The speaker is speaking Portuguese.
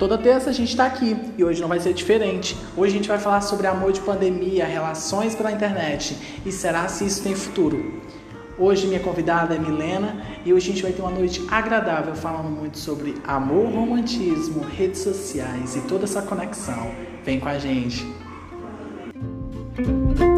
Toda terça a gente está aqui e hoje não vai ser diferente. Hoje a gente vai falar sobre amor de pandemia, relações pela internet e será se isso tem futuro. Hoje minha convidada é Milena e hoje a gente vai ter uma noite agradável falando muito sobre amor, romantismo, redes sociais e toda essa conexão. Vem com a gente. Música